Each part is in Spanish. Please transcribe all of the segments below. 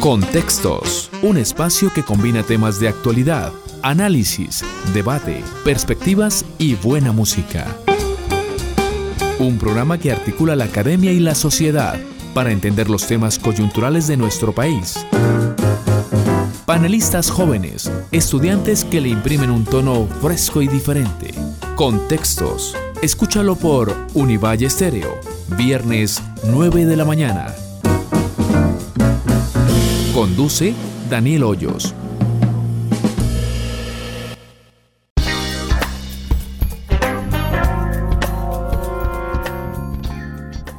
Contextos, un espacio que combina temas de actualidad, análisis, debate, perspectivas y buena música. Un programa que articula la academia y la sociedad para entender los temas coyunturales de nuestro país. Panelistas jóvenes, estudiantes que le imprimen un tono fresco y diferente. Contextos. Escúchalo por Univalle Estéreo, viernes 9 de la mañana. Conduce Daniel Hoyos.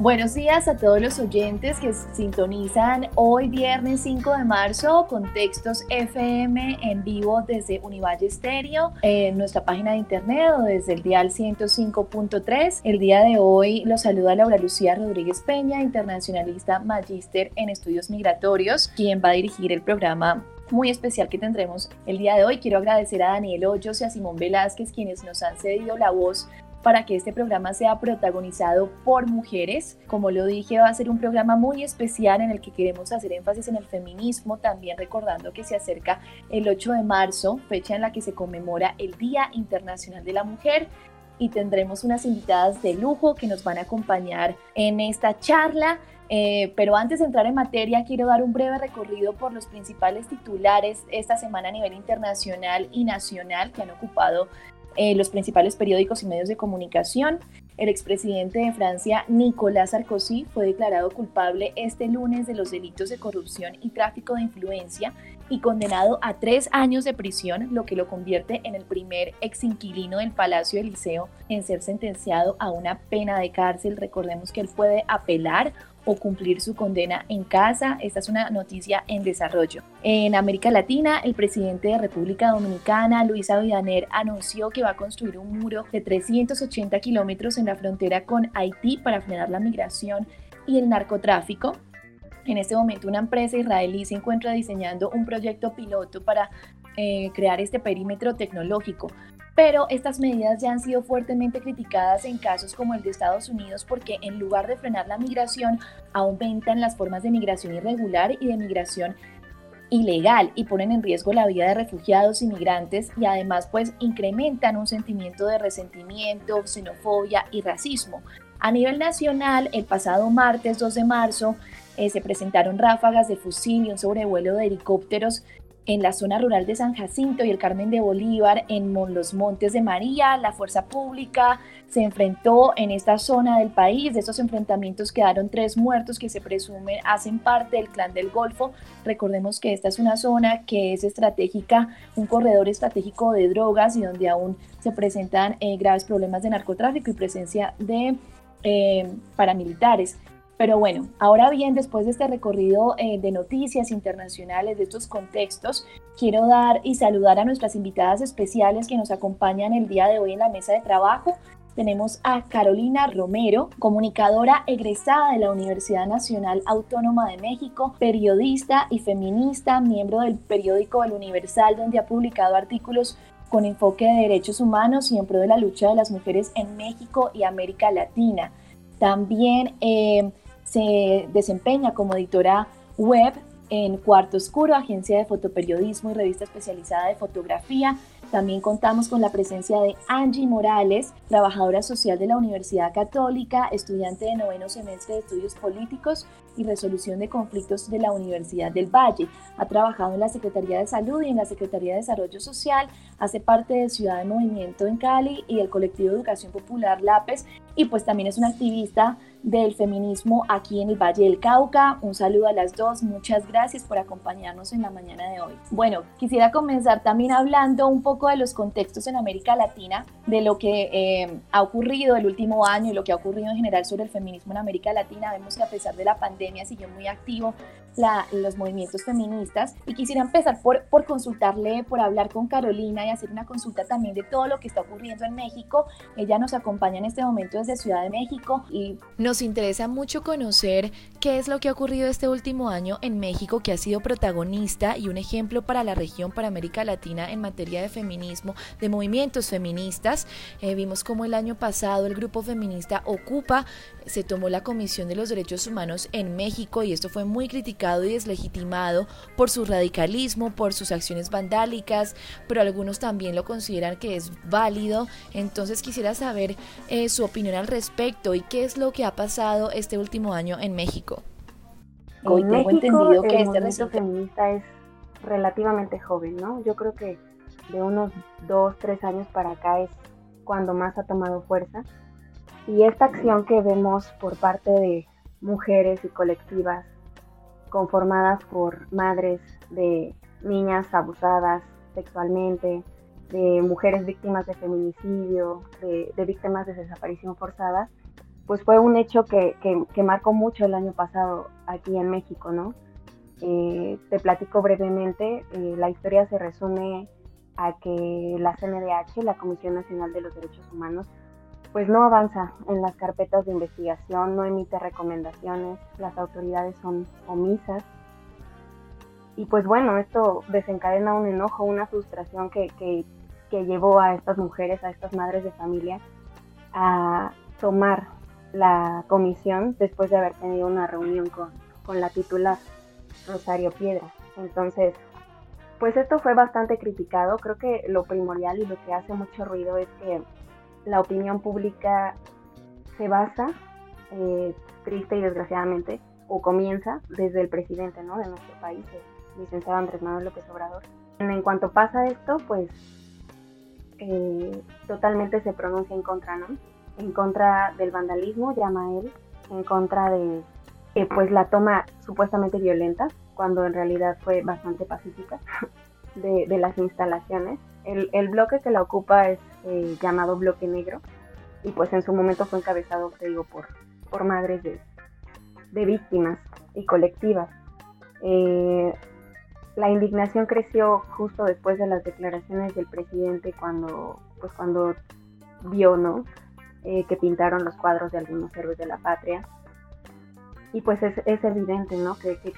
Buenos días a todos los oyentes que sintonizan hoy viernes 5 de marzo con textos FM en vivo desde Univalle Estéreo, en nuestra página de internet o desde el dial 105.3. El día de hoy los saluda Laura Lucía Rodríguez Peña, internacionalista magíster en estudios migratorios, quien va a dirigir el programa muy especial que tendremos el día de hoy. Quiero agradecer a Daniel Hoyos y a Simón Velázquez, quienes nos han cedido la voz para que este programa sea protagonizado por mujeres. Como lo dije, va a ser un programa muy especial en el que queremos hacer énfasis en el feminismo, también recordando que se acerca el 8 de marzo, fecha en la que se conmemora el Día Internacional de la Mujer. Y tendremos unas invitadas de lujo que nos van a acompañar en esta charla. Eh, pero antes de entrar en materia, quiero dar un breve recorrido por los principales titulares esta semana a nivel internacional y nacional que han ocupado eh, los principales periódicos y medios de comunicación. El expresidente de Francia, Nicolas Sarkozy, fue declarado culpable este lunes de los delitos de corrupción y tráfico de influencia y condenado a tres años de prisión, lo que lo convierte en el primer ex inquilino del Palacio Eliseo en ser sentenciado a una pena de cárcel. Recordemos que él puede apelar o cumplir su condena en casa. Esta es una noticia en desarrollo. En América Latina, el presidente de República Dominicana, Luis Abinader, anunció que va a construir un muro de 380 kilómetros en la frontera con Haití para frenar la migración y el narcotráfico. En este momento, una empresa israelí se encuentra diseñando un proyecto piloto para eh, crear este perímetro tecnológico pero estas medidas ya han sido fuertemente criticadas en casos como el de Estados Unidos porque en lugar de frenar la migración, aumentan las formas de migración irregular y de migración ilegal y ponen en riesgo la vida de refugiados y migrantes y además pues incrementan un sentimiento de resentimiento, xenofobia y racismo. A nivel nacional, el pasado martes 2 de marzo eh, se presentaron ráfagas de fusil y un sobrevuelo de helicópteros en la zona rural de San Jacinto y el Carmen de Bolívar, en los Montes de María, la fuerza pública se enfrentó en esta zona del país. De estos enfrentamientos quedaron tres muertos que se presumen hacen parte del clan del Golfo. Recordemos que esta es una zona que es estratégica, un corredor estratégico de drogas y donde aún se presentan eh, graves problemas de narcotráfico y presencia de eh, paramilitares. Pero bueno, ahora bien, después de este recorrido eh, de noticias internacionales, de estos contextos, quiero dar y saludar a nuestras invitadas especiales que nos acompañan el día de hoy en la mesa de trabajo. Tenemos a Carolina Romero, comunicadora egresada de la Universidad Nacional Autónoma de México, periodista y feminista, miembro del periódico El Universal, donde ha publicado artículos con enfoque de derechos humanos y en pro de la lucha de las mujeres en México y América Latina. También eh, se desempeña como editora web en Cuarto Oscuro, agencia de fotoperiodismo y revista especializada de fotografía. También contamos con la presencia de Angie Morales, trabajadora social de la Universidad Católica, estudiante de noveno semestre de estudios políticos y resolución de conflictos de la Universidad del Valle. Ha trabajado en la Secretaría de Salud y en la Secretaría de Desarrollo Social, hace parte de Ciudad de Movimiento en Cali y el colectivo Educación Popular LAPES y pues también es una activista del feminismo aquí en el Valle del Cauca. Un saludo a las dos, muchas gracias por acompañarnos en la mañana de hoy. Bueno, quisiera comenzar también hablando un poco de los contextos en América Latina, de lo que eh, ha ocurrido el último año y lo que ha ocurrido en general sobre el feminismo en América Latina. Vemos que a pesar de la pandemia siguió muy activo los movimientos feministas y quisiera empezar por, por consultarle, por hablar con Carolina y hacer una consulta también de todo lo que está ocurriendo en México. Ella nos acompaña en este momento desde Ciudad de México y nos interesa mucho conocer qué es lo que ha ocurrido este último año en México que ha sido protagonista y un ejemplo para la región, para América Latina en materia de feminismo, de movimientos feministas. Eh, vimos como el año pasado el grupo feminista Ocupa se tomó la Comisión de los Derechos Humanos en México y esto fue muy criticado y deslegitimado por su radicalismo, por sus acciones vandálicas, pero algunos también lo consideran que es válido. Entonces quisiera saber eh, su opinión al respecto y qué es lo que ha pasado este último año en México. Hoy tengo entendido que el este movimiento feminista es relativamente joven, ¿no? Yo creo que de unos dos, tres años para acá es cuando más ha tomado fuerza. Y esta acción que vemos por parte de mujeres y colectivas conformadas por madres de niñas abusadas sexualmente, de mujeres víctimas de feminicidio, de, víctimas de desaparición forzada, pues fue un hecho que, marcó mucho el año pasado aquí en México, ¿no? Eh, te platico brevemente, eh, la historia se resume a que la CNDH, la Comisión Nacional de los Derechos Humanos, pues no avanza en las carpetas de investigación, no emite recomendaciones, las autoridades son omisas. Y pues bueno, esto desencadena un enojo, una frustración que, que, llevó a estas mujeres, a estas madres de familia, a tomar la comisión después de haber tenido una reunión con, con la titular, Rosario Piedra. Entonces, pues esto fue bastante criticado. Creo que lo primordial y lo que hace mucho ruido es que la opinión pública se basa, eh, triste y desgraciadamente, o comienza desde el presidente ¿no? de nuestro país, el licenciado Andrés Manuel López Obrador. En cuanto pasa esto, pues eh, totalmente se pronuncia en contra, ¿no? En contra del vandalismo, llama él, en contra de pues la toma supuestamente violenta cuando en realidad fue bastante pacífica, de, las instalaciones. El, bloque que la ocupa es eh, llamado Bloque Negro y pues en su momento fue encabezado, te digo, por, por madres de, víctimas y colectivas. Eh, la indignación creció justo después de las declaraciones del presidente cuando, pues cuando vio, ¿no? Eh, que pintaron los cuadros de algunos héroes de la patria. Y pues es, es evidente, ¿no? Que, que,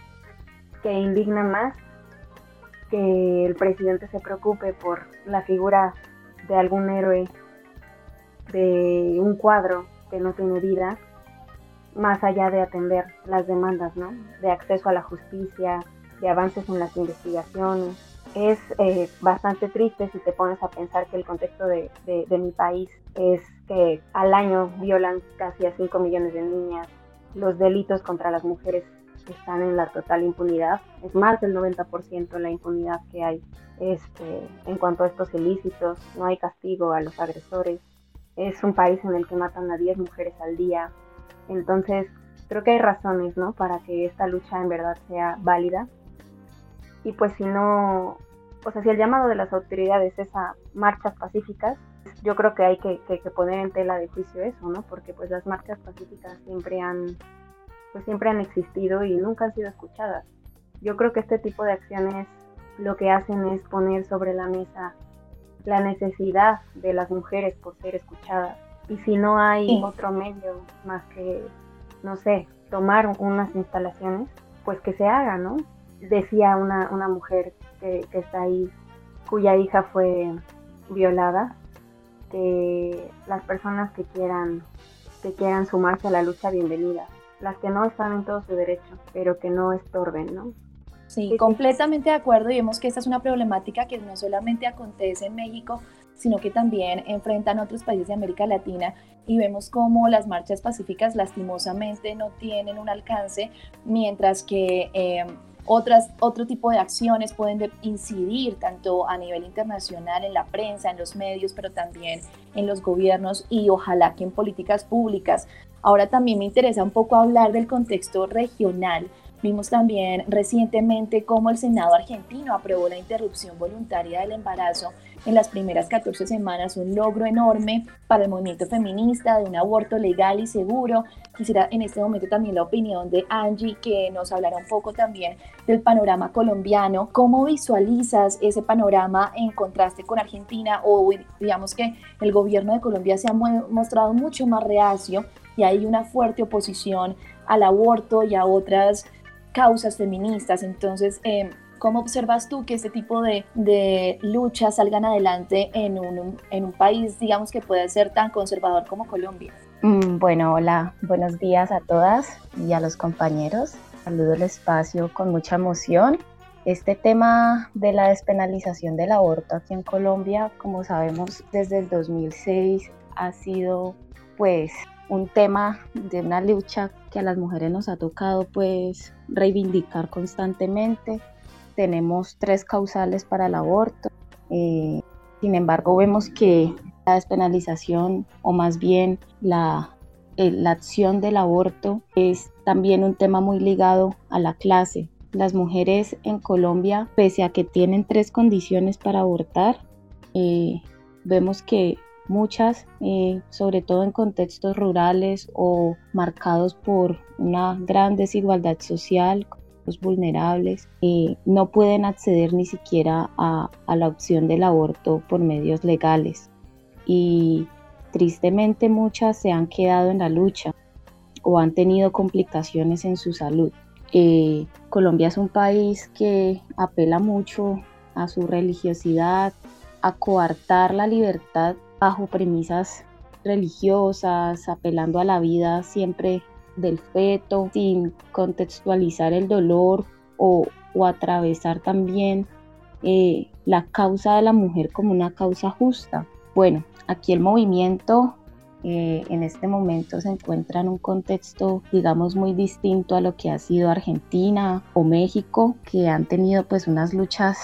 que indigna más que el presidente se preocupe por la figura de algún héroe de un cuadro que no tiene vida, más allá de atender las demandas, ¿no? De acceso a la justicia, de avances en las investigaciones. Es eh, bastante triste si te pones a pensar que el contexto de, de mi país es que al año violan casi a 5 millones de niñas, los delitos contra las mujeres están en la total impunidad. Es más del 90% la impunidad que hay este, en cuanto a estos ilícitos. No hay castigo a los agresores. Es un país en el que matan a 10 mujeres al día. Entonces, creo que hay razones, ¿no? Para que esta lucha en verdad sea válida. Y pues si no, o sea, si el llamado de las autoridades es a marchas pacíficas, yo creo que hay que, que, que poner en tela de juicio eso, ¿no? Porque pues las marchas pacíficas siempre han pues siempre han existido y nunca han sido escuchadas. Yo creo que este tipo de acciones lo que hacen es poner sobre la mesa la necesidad de las mujeres por ser escuchadas. Y si no hay otro medio más que, no sé, tomar unas instalaciones, pues que se haga, ¿no? Decía una, una mujer que, que está ahí, cuya hija fue violada, que las personas que quieran, que quieran sumarse a la lucha, bienvenida las que no están en todo su derecho, pero que no estorben, ¿no? Sí, completamente de acuerdo. Y vemos que esta es una problemática que no solamente acontece en México, sino que también enfrentan otros países de América Latina. Y vemos cómo las marchas pacíficas lastimosamente no tienen un alcance, mientras que eh, otras, otro tipo de acciones pueden incidir tanto a nivel internacional, en la prensa, en los medios, pero también en los gobiernos y ojalá que en políticas públicas. Ahora también me interesa un poco hablar del contexto regional Vimos también recientemente cómo el Senado argentino aprobó la interrupción voluntaria del embarazo en las primeras 14 semanas, un logro enorme para el movimiento feminista de un aborto legal y seguro. Quisiera en este momento también la opinión de Angie, que nos hablará un poco también del panorama colombiano. ¿Cómo visualizas ese panorama en contraste con Argentina? O digamos que el gobierno de Colombia se ha mostrado mucho más reacio y hay una fuerte oposición al aborto y a otras causas feministas. Entonces, em, ¿cómo observas tú que este tipo de, de luchas salgan adelante en un, en un país, digamos, que puede ser tan conservador como Colombia? Mm, bueno, hola, buenos días a todas y a los compañeros. Saludo el espacio con mucha emoción. Este tema de la despenalización del aborto aquí en Colombia, como sabemos, desde el 2006 ha sido pues un tema de una lucha que a las mujeres nos ha tocado pues reivindicar constantemente. Tenemos tres causales para el aborto. Eh, sin embargo, vemos que la despenalización o más bien la, eh, la acción del aborto es también un tema muy ligado a la clase. Las mujeres en Colombia, pese a que tienen tres condiciones para abortar, eh, vemos que muchas, eh, sobre todo en contextos rurales o marcados por una gran desigualdad social, los vulnerables, eh, no pueden acceder ni siquiera a, la opción del aborto por medios legales. Y tristemente muchas se han quedado en la lucha o han tenido complicaciones en su salud. Eh, Colombia es un país que apela mucho a su religiosidad, a coartar la libertad bajo premisas religiosas, apelando a la vida siempre del feto, sin contextualizar el dolor o, atravesar también eh, la causa de la mujer como una causa justa. Bueno, aquí el movimiento eh, en este momento se encuentra en un contexto, digamos, muy distinto a lo que ha sido Argentina o México, que han tenido pues unas luchas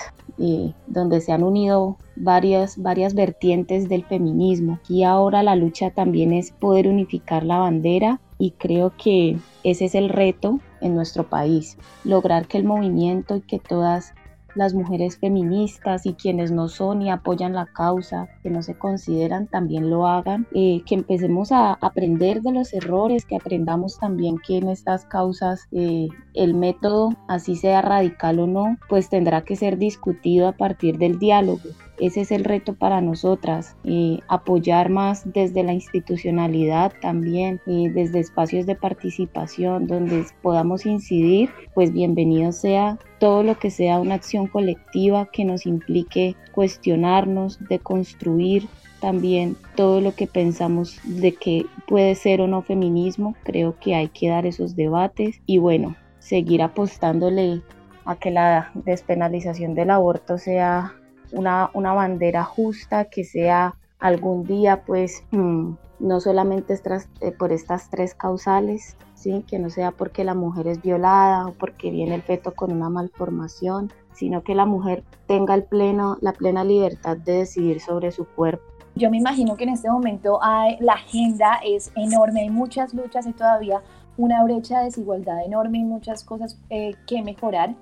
donde se han unido varias, varias vertientes del feminismo. Y ahora la lucha también es poder unificar la bandera y creo que ese es el reto en nuestro país, lograr que el movimiento y que todas las mujeres feministas y quienes no son y apoyan la causa, que no se consideran, también lo hagan, eh, que empecemos a aprender de los errores, que aprendamos también que en estas causas eh, el método, así sea radical o no, pues tendrá que ser discutido a partir del diálogo. Ese es el reto para nosotras, eh, apoyar más desde la institucionalidad también, desde espacios de participación donde podamos incidir, pues bienvenido sea todo lo que sea una acción colectiva que nos implique cuestionarnos, de construir también todo lo que pensamos de que puede ser o no feminismo. Creo que hay que dar esos debates y bueno, seguir apostándole a que la despenalización del aborto sea una, una bandera justa, que sea algún día pues mm, no solamente eh, por estas tres causales, ¿sí? que no sea porque la mujer es violada o porque viene el feto con una malformación, sino que la mujer tenga el pleno, la plena libertad de decidir sobre su cuerpo. Yo me imagino que en este momento hay, la agenda es enorme, hay muchas luchas y todavía una brecha de desigualdad enorme y muchas cosas eh, que mejorar.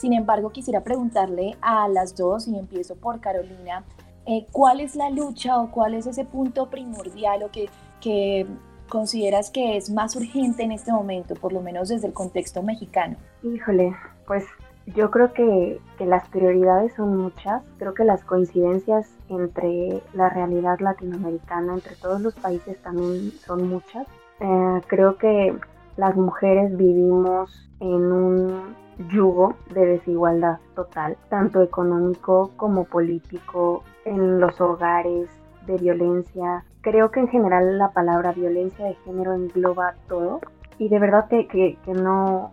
Sin embargo, quisiera preguntarle a las dos, y empiezo por Carolina, eh, ¿cuál es la lucha o cuál es ese punto primordial o que, que consideras que es más urgente en este momento, por lo menos desde el contexto mexicano? Híjole, pues yo creo que, que, las prioridades son muchas, creo que las coincidencias entre la realidad latinoamericana, entre todos los países también son muchas. Eh, creo que las mujeres vivimos en un yugo de desigualdad total, tanto económico como político, en los hogares, de violencia. Creo que en general la palabra violencia de género engloba todo y de verdad que, que, no,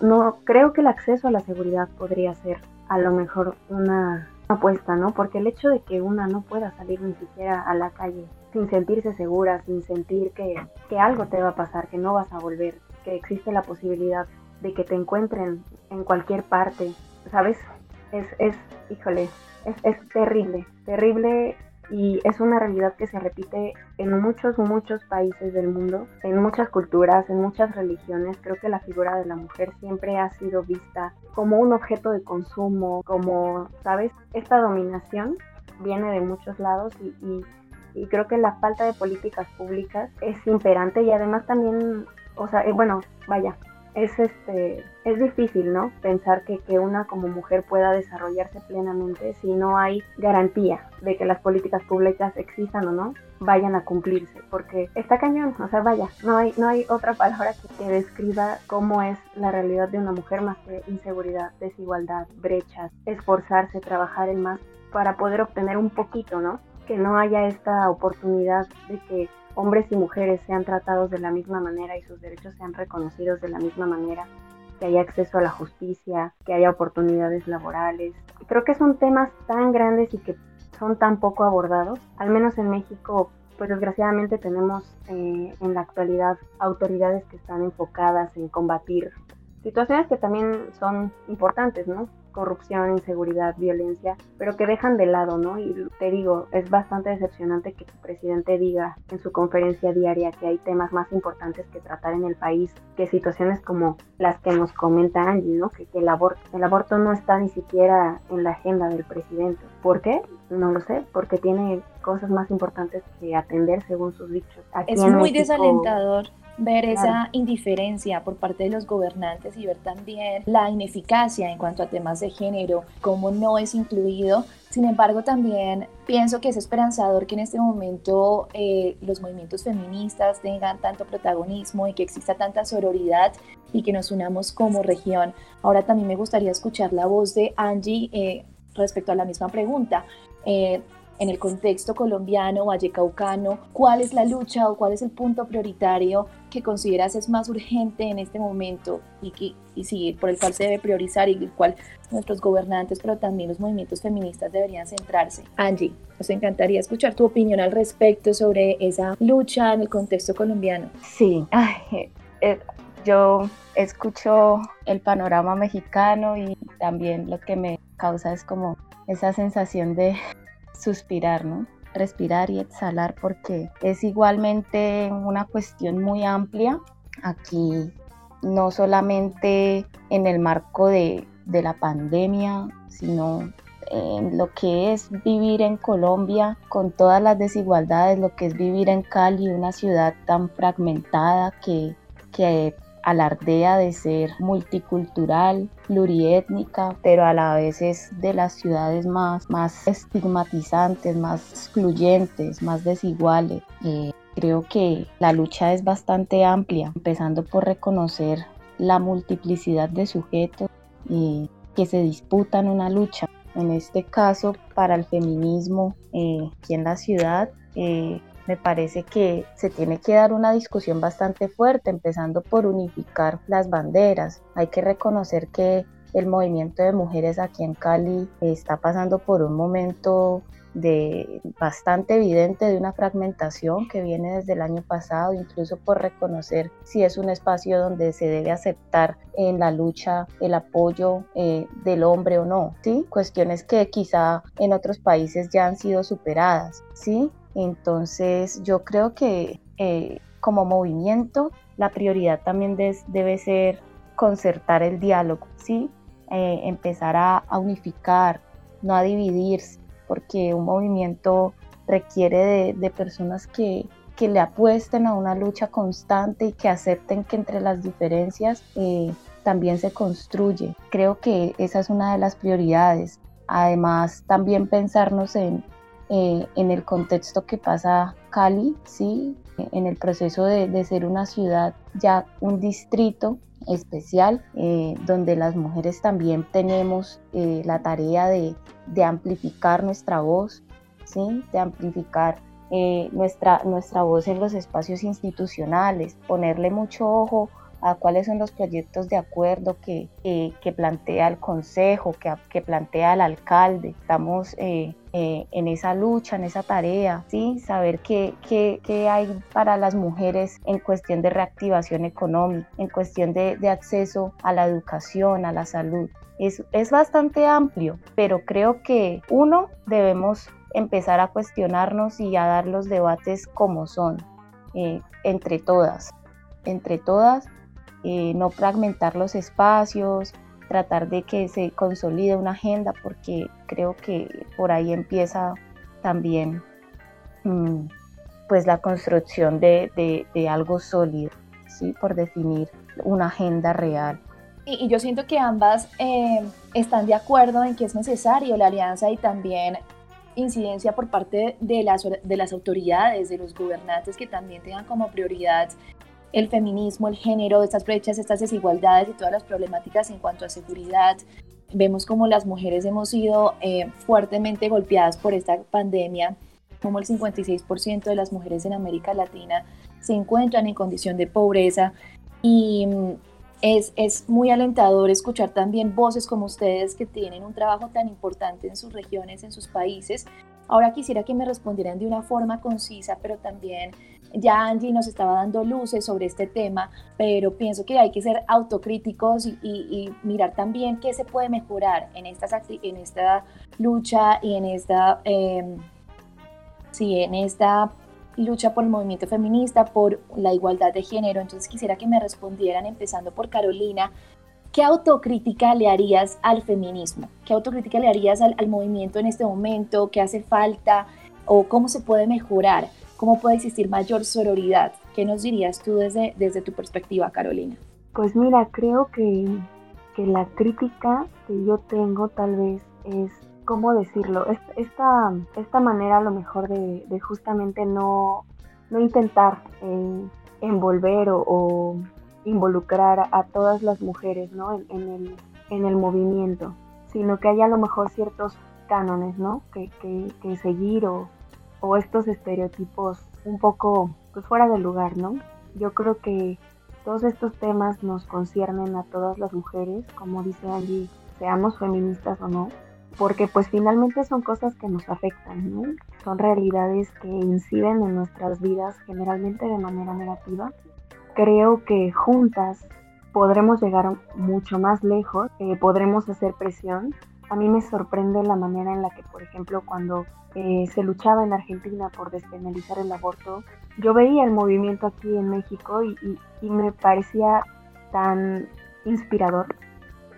no, creo que el acceso a la seguridad podría ser a lo mejor una apuesta, ¿no? Porque el hecho de que una no pueda salir ni siquiera a la calle sin sentirse segura, sin sentir que, que algo te va a pasar, que no vas a volver, que existe la posibilidad de que te encuentren en cualquier parte, ¿sabes? Es, es híjole, es, es terrible, terrible y es una realidad que se repite en muchos, muchos países del mundo, en muchas culturas, en muchas religiones. Creo que la figura de la mujer siempre ha sido vista como un objeto de consumo, como, ¿sabes? Esta dominación viene de muchos lados y, y, y creo que la falta de políticas públicas es imperante y además también, o sea, eh, bueno, vaya, es este es difícil, ¿no? Pensar que, que una como mujer pueda desarrollarse plenamente si no hay garantía de que las políticas públicas existan o no vayan a cumplirse, porque está cañón, o sea, vaya, no hay, no hay otra palabra que, que describa cómo es la realidad de una mujer más que inseguridad, desigualdad, brechas, esforzarse, trabajar en más para poder obtener un poquito, ¿no? Que no haya esta oportunidad de que hombres y mujeres sean tratados de la misma manera y sus derechos sean reconocidos de la misma manera, que haya acceso a la justicia, que haya oportunidades laborales. Creo que son temas tan grandes y que son tan poco abordados. Al menos en México, pues desgraciadamente tenemos eh, en la actualidad autoridades que están enfocadas en combatir situaciones que también son importantes, ¿no? Corrupción, inseguridad, violencia, pero que dejan de lado, ¿no? Y te digo, es bastante decepcionante que el presidente diga en su conferencia diaria que hay temas más importantes que tratar en el país que situaciones como las que nos comenta Angie, ¿no? Que, el, aborto, el aborto no está ni siquiera en la agenda del presidente. ¿Por qué? No lo sé, porque tiene cosas más importantes que atender según sus dichos. es muy desalentador ver esa indiferencia por parte de los gobernantes y ver también la ineficacia en cuanto a temas de género, cómo no es incluido. Sin embargo, también pienso que es esperanzador que en este momento eh, los movimientos feministas tengan tanto protagonismo y que exista tanta sororidad y que nos unamos como región. Ahora también me gustaría escuchar la voz de Angie eh, respecto a la misma pregunta. Eh, en el contexto colombiano, vallecaucano, cuál es la lucha o cuál es el punto prioritario que consideras es más urgente en este momento y, que, y sí, por el cual se debe priorizar y el cual nuestros gobernantes, pero también los movimientos feministas deberían centrarse. Angie, nos encantaría escuchar tu opinión al respecto sobre esa lucha en el contexto colombiano. Sí, eh, yo escucho el panorama mexicano y también lo que me causa es como esa sensación de suspirar, ¿no? Respirar y exhalar porque es igualmente una cuestión muy amplia. Aquí no solamente en el marco de, de la pandemia, sino en lo que es vivir en Colombia con todas las desigualdades, lo que es vivir en Cali, una ciudad tan fragmentada que, que alardea de ser multicultural, pluriétnica, pero a la vez es de las ciudades más, más estigmatizantes, más excluyentes, más desiguales. Eh, creo que la lucha es bastante amplia, empezando por reconocer la multiplicidad de sujetos eh, que se disputan una lucha. En este caso, para el feminismo eh, aquí en la ciudad, me parece que se tiene que dar una discusión bastante fuerte, empezando por unificar las banderas. Hay que reconocer que el movimiento de mujeres aquí en Cali está pasando por un momento de bastante evidente de una fragmentación que viene desde el año pasado, incluso por reconocer si es un espacio donde se debe aceptar en la lucha el apoyo eh, del hombre o no, ¿sí? Cuestiones que quizá en otros países ya han sido superadas, ¿sí? Entonces yo creo que eh, como movimiento la prioridad también debe ser concertar el diálogo, ¿sí? Eh, empezar a, unificar, no a dividirse, porque un movimiento requiere de, personas que, le apuesten a una lucha constante y que acepten que entre las diferencias eh, también se construye. Creo que esa es una de las prioridades. Además, también pensarnos en, eh, en el contexto que pasa Cali, ¿sí? en el proceso de, ser una ciudad, ya un distrito especial, eh, donde las mujeres también tenemos eh, la tarea de, amplificar nuestra voz, ¿sí? de amplificar nuestra, nuestra voz en los espacios institucionales, ponerle mucho ojo a cuáles son los proyectos de acuerdo que, que plantea el Consejo, que, que, plantea el alcalde. Estamos eh, eh, en esa lucha, en esa tarea, ¿sí? saber qué, qué, qué, hay para las mujeres en cuestión de reactivación económica, en cuestión de, de acceso a la educación, a la salud. Es, es bastante amplio, pero creo que uno debemos empezar a cuestionarnos y a dar los debates como son, eh, entre todas, entre todas eh, no fragmentar los espacios, tratar de que se consolide una agenda, porque creo que por ahí empieza también mm, pues la construcción de, algo sólido. ¿sí? por definir una agenda real. Y, yo siento que ambas eh, están de acuerdo en que es necesario la alianza y también incidencia por parte de las, de las autoridades, de los gobernantes que también tengan como prioridad el feminismo, el género, estas brechas, estas desigualdades y todas las problemáticas en cuanto a seguridad. Vemos como las mujeres hemos sido eh, fuertemente golpeadas por esta pandemia, como el 56% de las mujeres en América Latina se encuentran en condición de pobreza y mm, es, es, muy alentador escuchar también voces como ustedes que tienen un trabajo tan importante en sus regiones, en sus países. Ahora quisiera que me respondieran de una forma concisa, pero también ya Angie nos estaba dando luces sobre este tema, pero pienso que hay que ser autocríticos y, mirar también qué se puede mejorar en, esta lucha y en esta, em, sí, en esta lucha por el movimiento feminista, por la igualdad de género. Entonces quisiera que me respondieran, empezando por Carolina, ¿qué autocrítica le harías al feminismo? ¿Qué autocrítica le harías al, movimiento en este momento? ¿Qué hace falta? ¿O cómo se puede mejorar? ¿Cómo puede existir mayor sororidad? ¿Qué nos dirías tú desde, desde tu perspectiva, Carolina? Pues mira, creo que, que la crítica que yo tengo tal vez es, ¿cómo decirlo? Esta, esta manera a lo mejor de, de justamente no, no intentar eh, envolver o, involucrar a, todas las mujeres ¿no? en, el, en el movimiento, sino que hay a lo mejor ciertos cánones ¿no? que, que, que seguir o, o estos estereotipos un poco pues fuera de lugar, ¿no? Yo creo que todos estos temas nos conciernen a todas las mujeres, como dice allí, seamos feministas o no, porque pues finalmente son cosas que nos afectan, ¿no? Son realidades que inciden en nuestras vidas generalmente de manera negativa. Creo que juntas podremos llegar mucho más lejos, eh, podremos hacer presión. A mí me sorprende la manera en la que, por ejemplo, cuando eh, se luchaba en Argentina por despenalizar el aborto, yo veía el movimiento aquí en México y, me parecía tan inspirador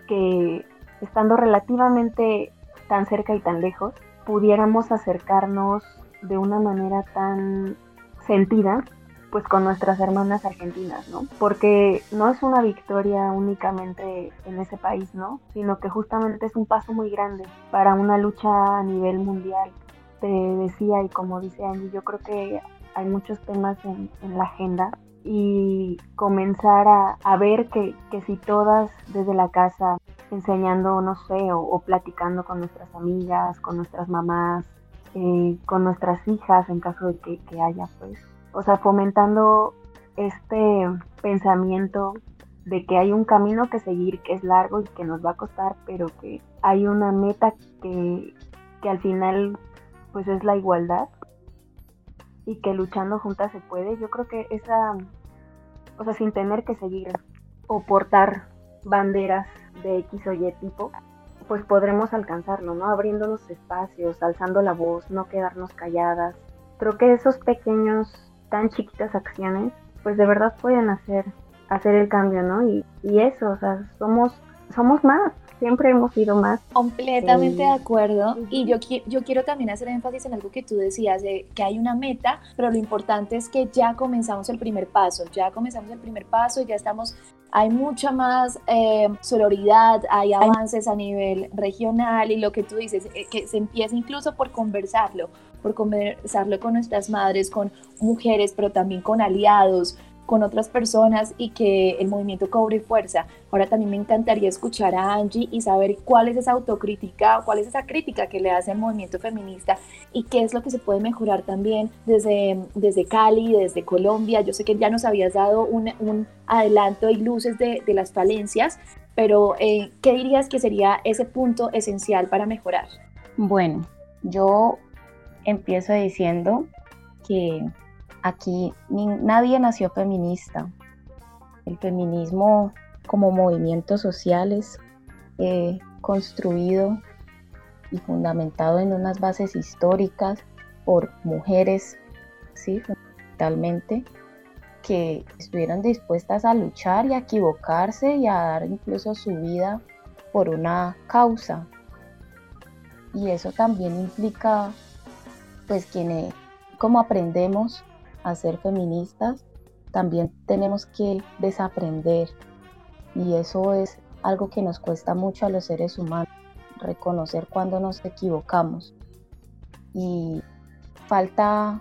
que estando relativamente tan cerca y tan lejos, pudiéramos acercarnos de una manera tan sentida pues con nuestras hermanas argentinas, ¿no? Porque no es una victoria únicamente en ese país, ¿no? Sino que justamente es un paso muy grande para una lucha a nivel mundial te decía y como dice Angie, yo creo que hay muchos temas en, la agenda y comenzar a, ver que, si todas desde la casa enseñando, no sé, o, platicando con nuestras amigas, con nuestras mamás, eh, con nuestras hijas en caso de que, que haya, pues, o sea, fomentando este pensamiento de que hay un camino que seguir que es largo y que nos va a costar, pero que hay una meta que, que al final pues es la igualdad y que luchando juntas se puede. Yo creo que esa, o sea, sin tener que seguir o portar banderas de X o Y tipo, pues podremos alcanzarlo, ¿no? Abriéndonos espacios, alzando la voz, no quedarnos calladas. Creo que esos pequeños, tan chiquitas acciones, pues de verdad pueden hacer, hacer el cambio, ¿no? Y, y eso, o sea, somos, somos más, siempre hemos sido más. Completamente de acuerdo. Y yo, yo quiero también hacer énfasis en algo que tú decías, de que hay una meta, pero lo importante es que ya comenzamos el primer paso, ya comenzamos el primer paso y ya estamos, hay mucha más eh, sororidad, hay avances a nivel regional y lo que tú dices, eh, que se empieza incluso por conversarlo, por conversarlo con nuestras madres, con mujeres, pero también con aliados, con otras personas y que el movimiento cobre fuerza. Ahora también me encantaría escuchar a Angie y saber cuál es esa autocrítica, cuál es esa crítica que le hace al movimiento feminista y qué es lo que se puede mejorar también desde, desde Cali, desde Colombia. Yo sé que ya nos habías dado un, un adelanto y luces de, de las falencias, pero eh, ¿qué dirías que sería ese punto esencial para mejorar? Bueno, yo empiezo diciendo que Aquí nadie nació feminista. El feminismo como movimiento social es eh, construido y fundamentado en unas bases históricas por mujeres, sí, fundamentalmente, que estuvieron dispuestas a luchar y a equivocarse y a dar incluso su vida por una causa. Y eso también implica, pues, quienes, como aprendemos a ser feministas, también tenemos que desaprender y eso es algo que nos cuesta mucho a los seres humanos, reconocer cuando nos equivocamos. Y falta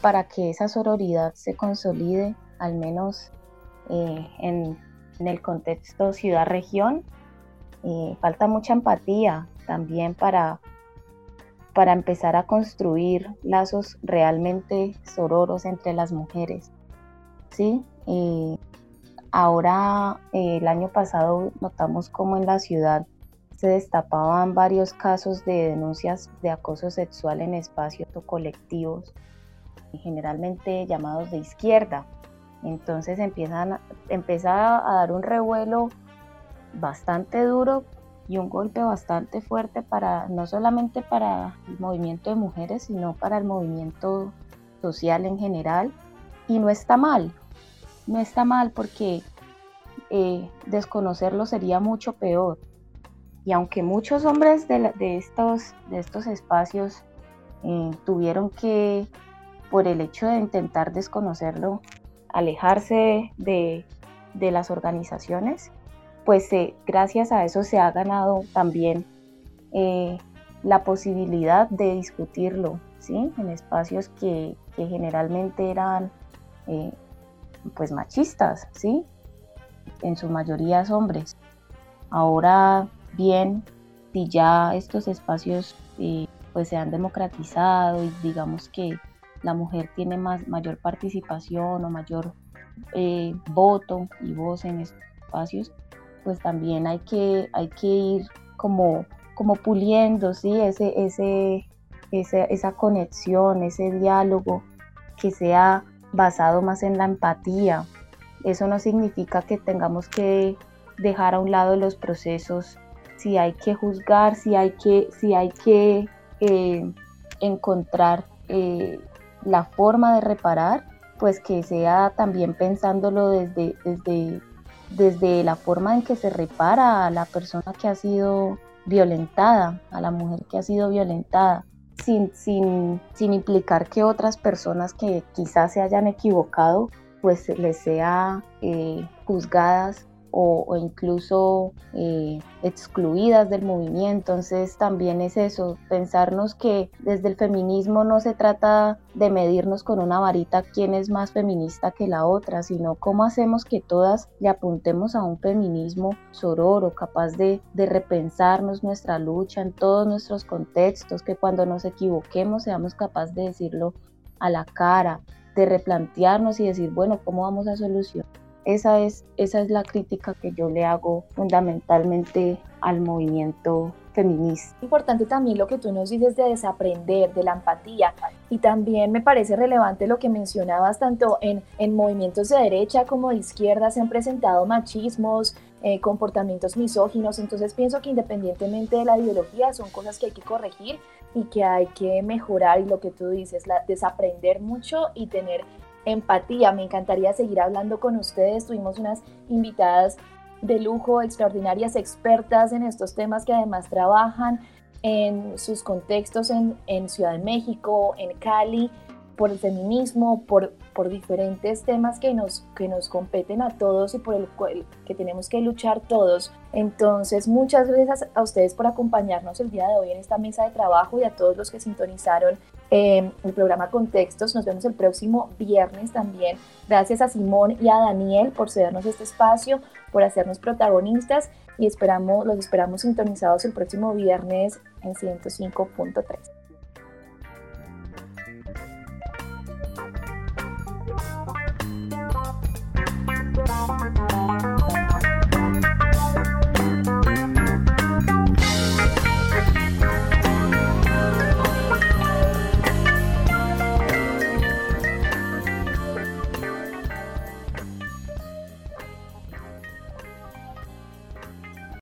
para que esa sororidad se consolide, al menos eh, en, el contexto ciudad-región, eh, falta mucha empatía también para, para empezar a construir lazos realmente sororos entre las mujeres. ¿sí? ahora, eh, el año pasado, notamos como en la ciudad se destapaban varios casos de denuncias de acoso sexual en espacios colectivos, generalmente llamados de izquierda. Entonces empiezan, empieza a dar un revuelo bastante duro y un golpe bastante fuerte para no solamente para el movimiento de mujeres, sino para el movimiento social en general. Y no está mal, no está mal porque eh, desconocerlo sería mucho peor. Y aunque muchos hombres de, estos, de estos espacios eh, tuvieron que, por el hecho de intentar desconocerlo, alejarse de, las organizaciones, pues eh, gracias a eso se ha ganado también la posibilidad de discutirlo ¿sí? en espacios que, generalmente eran pues machistas, ¿sí? En su mayoría hombres. Ahora bien, si ya estos espacios eh, pues se han democratizado y digamos que la mujer tiene más, mayor participación o mayor eh, voto y voz en estos espacios, pues también hay que, hay que ir como, como puliendo ¿sí? ese, ese, esa conexión, ese diálogo que sea basado más en la empatía. Eso no significa que tengamos que dejar a un lado los procesos, si hay que juzgar, si hay que, si hay que eh, encontrar eh, la forma de reparar, pues que sea también pensándolo desde, desde, desde la forma en que se repara a la persona que ha sido violentada, a la mujer que ha sido violentada sin, sin, sin implicar que otras personas que quizás se hayan equivocado, pues les sea eh, juzgadas o, incluso eh, excluidas del movimiento. Entonces también es eso, pensarnos que desde el feminismo no se trata de medirnos con una varita quién es más feminista que la otra, sino cómo hacemos que todas le apuntemos a un feminismo sororo, capaz de, de repensarnos nuestra lucha en todos nuestros contextos, que cuando nos equivoquemos seamos capaces de decirlo a la cara, de replantearnos y decir, bueno, ¿cómo vamos a solucionar? Esa es, esa es la crítica que yo le hago fundamentalmente al movimiento feminista. Importante también lo que tú nos dices de desaprender, de la empatía. Y también me parece relevante lo que mencionabas, tanto en, en movimientos de derecha como de izquierda se han presentado machismos, eh, comportamientos misóginos. Entonces pienso que independientemente de la ideología son cosas que hay que corregir y que hay que mejorar. Y lo que tú dices, la, desaprender mucho y tener empatía. Me encantaría seguir hablando con ustedes. Tuvimos unas invitadas de lujo, extraordinarias expertas en estos temas que además trabajan en sus contextos en, Ciudad de México, en Cali, por el feminismo, por, por diferentes temas que nos, que nos competen a todos y por el que tenemos que luchar todos. Entonces, muchas gracias a ustedes por acompañarnos el día de hoy en esta mesa de trabajo y a todos los que sintonizaron eh, el programa Contextos. Nos vemos el próximo viernes también. Gracias a Simón y a Daniel por cedernos este espacio, por hacernos protagonistas y esperamos, los esperamos sintonizados el próximo viernes en 105.3.